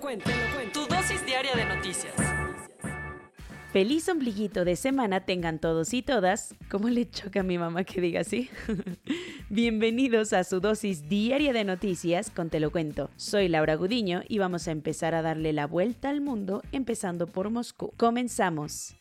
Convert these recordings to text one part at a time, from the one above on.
lo cuento, te lo cuento. Tu dosis diaria de noticias. Feliz ombliguito de semana tengan todos y todas. ¿Cómo le choca a mi mamá que diga así? Bienvenidos a su dosis diaria de noticias con Te lo cuento. Soy Laura Gudiño y vamos a empezar a darle la vuelta al mundo empezando por Moscú. Comenzamos.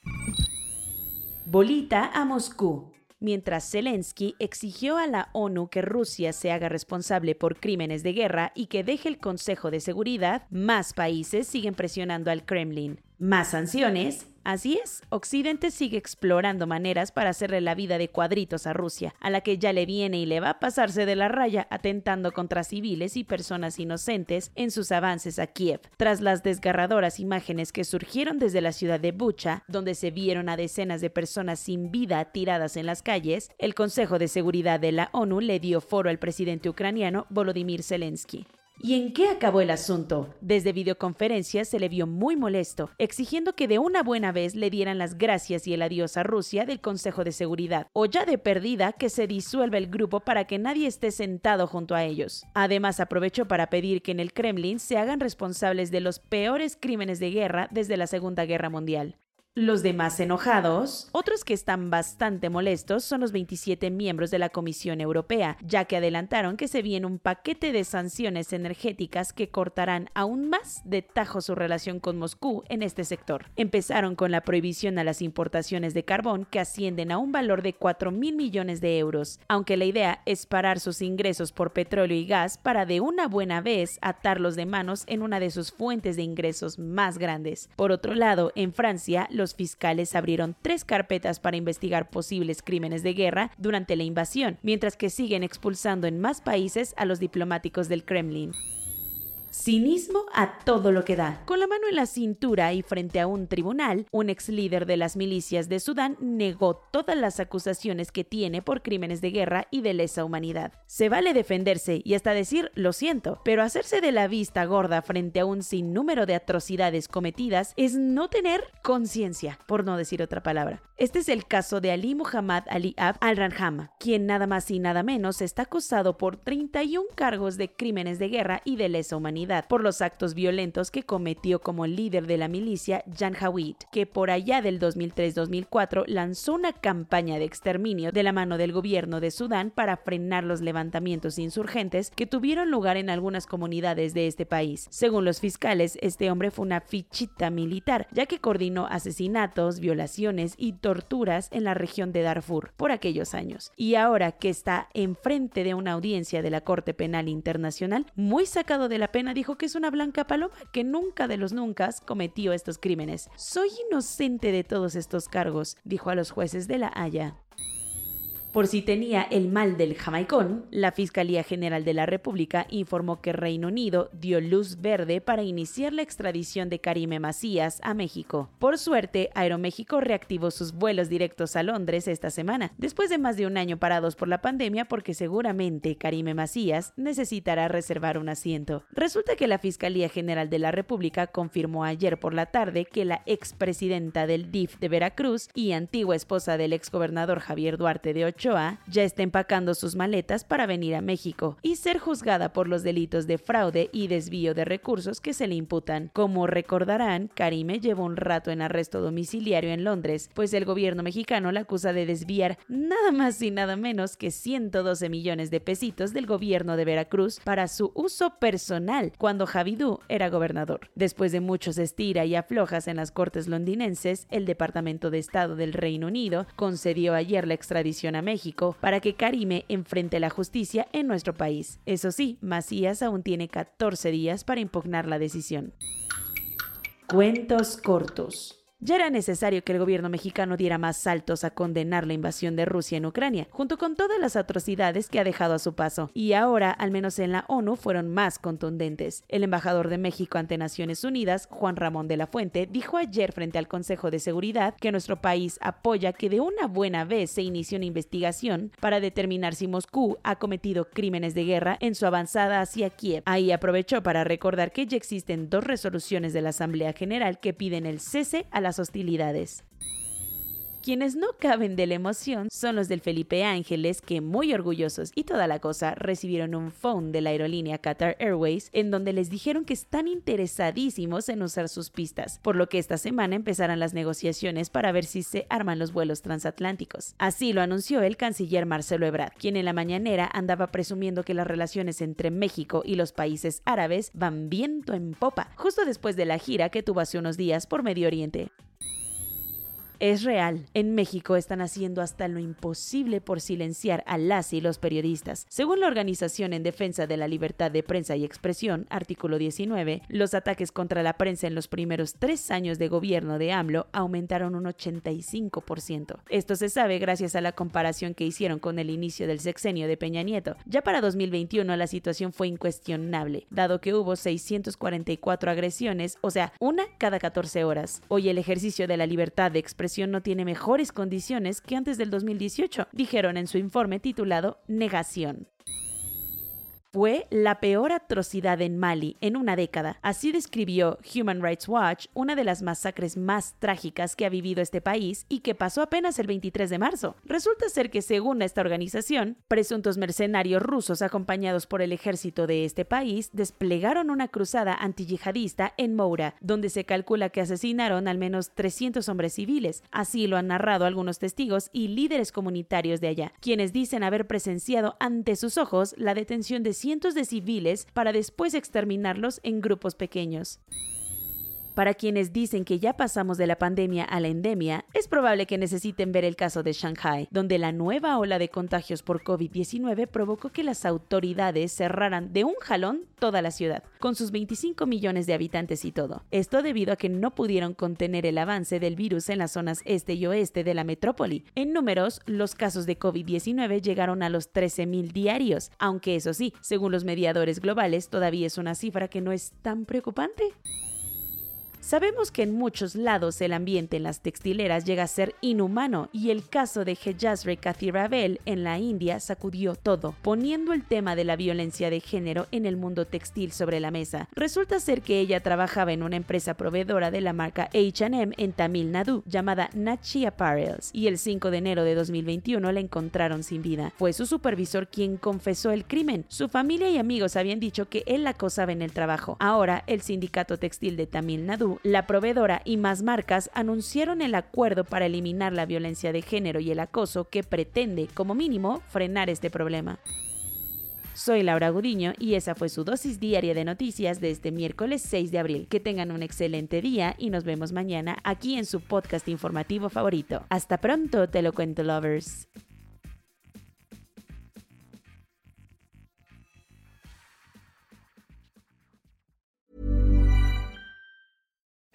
Bolita a Moscú. Mientras Zelensky exigió a la ONU que Rusia se haga responsable por crímenes de guerra y que deje el Consejo de Seguridad, más países siguen presionando al Kremlin. Más sanciones Así es, Occidente sigue explorando maneras para hacerle la vida de cuadritos a Rusia, a la que ya le viene y le va a pasarse de la raya atentando contra civiles y personas inocentes en sus avances a Kiev. Tras las desgarradoras imágenes que surgieron desde la ciudad de Bucha, donde se vieron a decenas de personas sin vida tiradas en las calles, el Consejo de Seguridad de la ONU le dio foro al presidente ucraniano Volodymyr Zelensky. ¿Y en qué acabó el asunto? Desde videoconferencia se le vio muy molesto, exigiendo que de una buena vez le dieran las gracias y el adiós a Rusia del Consejo de Seguridad, o ya de perdida que se disuelva el grupo para que nadie esté sentado junto a ellos. Además aprovechó para pedir que en el Kremlin se hagan responsables de los peores crímenes de guerra desde la Segunda Guerra Mundial. Los demás enojados, otros que están bastante molestos, son los 27 miembros de la Comisión Europea, ya que adelantaron que se viene un paquete de sanciones energéticas que cortarán aún más de tajo su relación con Moscú en este sector. Empezaron con la prohibición a las importaciones de carbón que ascienden a un valor de 4 mil millones de euros, aunque la idea es parar sus ingresos por petróleo y gas para de una buena vez atarlos de manos en una de sus fuentes de ingresos más grandes. Por otro lado, en Francia, los fiscales abrieron tres carpetas para investigar posibles crímenes de guerra durante la invasión, mientras que siguen expulsando en más países a los diplomáticos del Kremlin. Cinismo a todo lo que da. Con la mano en la cintura y frente a un tribunal, un ex líder de las milicias de Sudán negó todas las acusaciones que tiene por crímenes de guerra y de lesa humanidad. Se vale defenderse y hasta decir lo siento, pero hacerse de la vista gorda frente a un sinnúmero de atrocidades cometidas es no tener conciencia, por no decir otra palabra. Este es el caso de Ali Muhammad Ali Ab al-Ranjama, quien nada más y nada menos está acusado por 31 cargos de crímenes de guerra y de lesa humanidad por los actos violentos que cometió como líder de la milicia Jan que por allá del 2003-2004 lanzó una campaña de exterminio de la mano del gobierno de Sudán para frenar los levantamientos insurgentes que tuvieron lugar en algunas comunidades de este país. Según los fiscales, este hombre fue una fichita militar, ya que coordinó asesinatos, violaciones y torturas en la región de Darfur por aquellos años. Y ahora que está enfrente de una audiencia de la Corte Penal Internacional, muy sacado de la pena dijo que es una blanca paloma, que nunca de los nunca cometió estos crímenes. Soy inocente de todos estos cargos, dijo a los jueces de La Haya. Por si tenía el mal del jamaicón, la Fiscalía General de la República informó que Reino Unido dio luz verde para iniciar la extradición de Karime Macías a México. Por suerte, Aeroméxico reactivó sus vuelos directos a Londres esta semana, después de más de un año parados por la pandemia porque seguramente Karime Macías necesitará reservar un asiento. Resulta que la Fiscalía General de la República confirmó ayer por la tarde que la expresidenta del DIF de Veracruz y antigua esposa del exgobernador Javier Duarte de ya está empacando sus maletas para venir a México y ser juzgada por los delitos de fraude y desvío de recursos que se le imputan. Como recordarán, Karime llevó un rato en arresto domiciliario en Londres, pues el gobierno mexicano la acusa de desviar nada más y nada menos que 112 millones de pesitos del gobierno de Veracruz para su uso personal cuando Javidú era gobernador. Después de muchos estira y aflojas en las cortes londinenses, el Departamento de Estado del Reino Unido concedió ayer la extradición a México para que Karime enfrente la justicia en nuestro país. Eso sí, Macías aún tiene 14 días para impugnar la decisión. Cuentos cortos. Ya era necesario que el gobierno mexicano diera más saltos a condenar la invasión de Rusia en Ucrania, junto con todas las atrocidades que ha dejado a su paso. Y ahora, al menos en la ONU, fueron más contundentes. El embajador de México ante Naciones Unidas, Juan Ramón de la Fuente, dijo ayer frente al Consejo de Seguridad que nuestro país apoya que de una buena vez se inicie una investigación para determinar si Moscú ha cometido crímenes de guerra en su avanzada hacia Kiev. Ahí aprovechó para recordar que ya existen dos resoluciones de la Asamblea General que piden el cese a las hostilidades. Quienes no caben de la emoción son los del Felipe Ángeles que muy orgullosos y toda la cosa recibieron un phone de la aerolínea Qatar Airways en donde les dijeron que están interesadísimos en usar sus pistas, por lo que esta semana empezarán las negociaciones para ver si se arman los vuelos transatlánticos. Así lo anunció el canciller Marcelo Ebrard, quien en la mañanera andaba presumiendo que las relaciones entre México y los países árabes van viento en popa, justo después de la gira que tuvo hace unos días por Medio Oriente. Es real. En México están haciendo hasta lo imposible por silenciar a las y los periodistas. Según la Organización en Defensa de la Libertad de Prensa y Expresión, artículo 19, los ataques contra la prensa en los primeros tres años de gobierno de AMLO aumentaron un 85%. Esto se sabe gracias a la comparación que hicieron con el inicio del sexenio de Peña Nieto. Ya para 2021 la situación fue incuestionable, dado que hubo 644 agresiones, o sea, una cada 14 horas. Hoy el ejercicio de la libertad de expresión no tiene mejores condiciones que antes del 2018, dijeron en su informe titulado Negación fue la peor atrocidad en Mali en una década. Así describió Human Rights Watch una de las masacres más trágicas que ha vivido este país y que pasó apenas el 23 de marzo. Resulta ser que según esta organización, presuntos mercenarios rusos acompañados por el ejército de este país desplegaron una cruzada antiyihadista en Moura, donde se calcula que asesinaron al menos 300 hombres civiles. Así lo han narrado algunos testigos y líderes comunitarios de allá, quienes dicen haber presenciado ante sus ojos la detención de cientos de civiles para después exterminarlos en grupos pequeños. Para quienes dicen que ya pasamos de la pandemia a la endemia, es probable que necesiten ver el caso de Shanghai, donde la nueva ola de contagios por COVID-19 provocó que las autoridades cerraran de un jalón toda la ciudad, con sus 25 millones de habitantes y todo. Esto debido a que no pudieron contener el avance del virus en las zonas este y oeste de la metrópoli. En números, los casos de COVID-19 llegaron a los 13.000 diarios, aunque eso sí, según los mediadores globales, todavía es una cifra que no es tan preocupante. Sabemos que en muchos lados el ambiente en las textileras llega a ser inhumano y el caso de Hejazre Kathirabel en la India sacudió todo, poniendo el tema de la violencia de género en el mundo textil sobre la mesa. Resulta ser que ella trabajaba en una empresa proveedora de la marca H&M en Tamil Nadu llamada Nachi Apparels y el 5 de enero de 2021 la encontraron sin vida. Fue su supervisor quien confesó el crimen. Su familia y amigos habían dicho que él la acosaba en el trabajo. Ahora el sindicato textil de Tamil Nadu la proveedora y más marcas anunciaron el acuerdo para eliminar la violencia de género y el acoso que pretende, como mínimo, frenar este problema. Soy Laura Gudiño y esa fue su dosis diaria de noticias de este miércoles 6 de abril. Que tengan un excelente día y nos vemos mañana aquí en su podcast informativo favorito. Hasta pronto, te lo cuento lovers.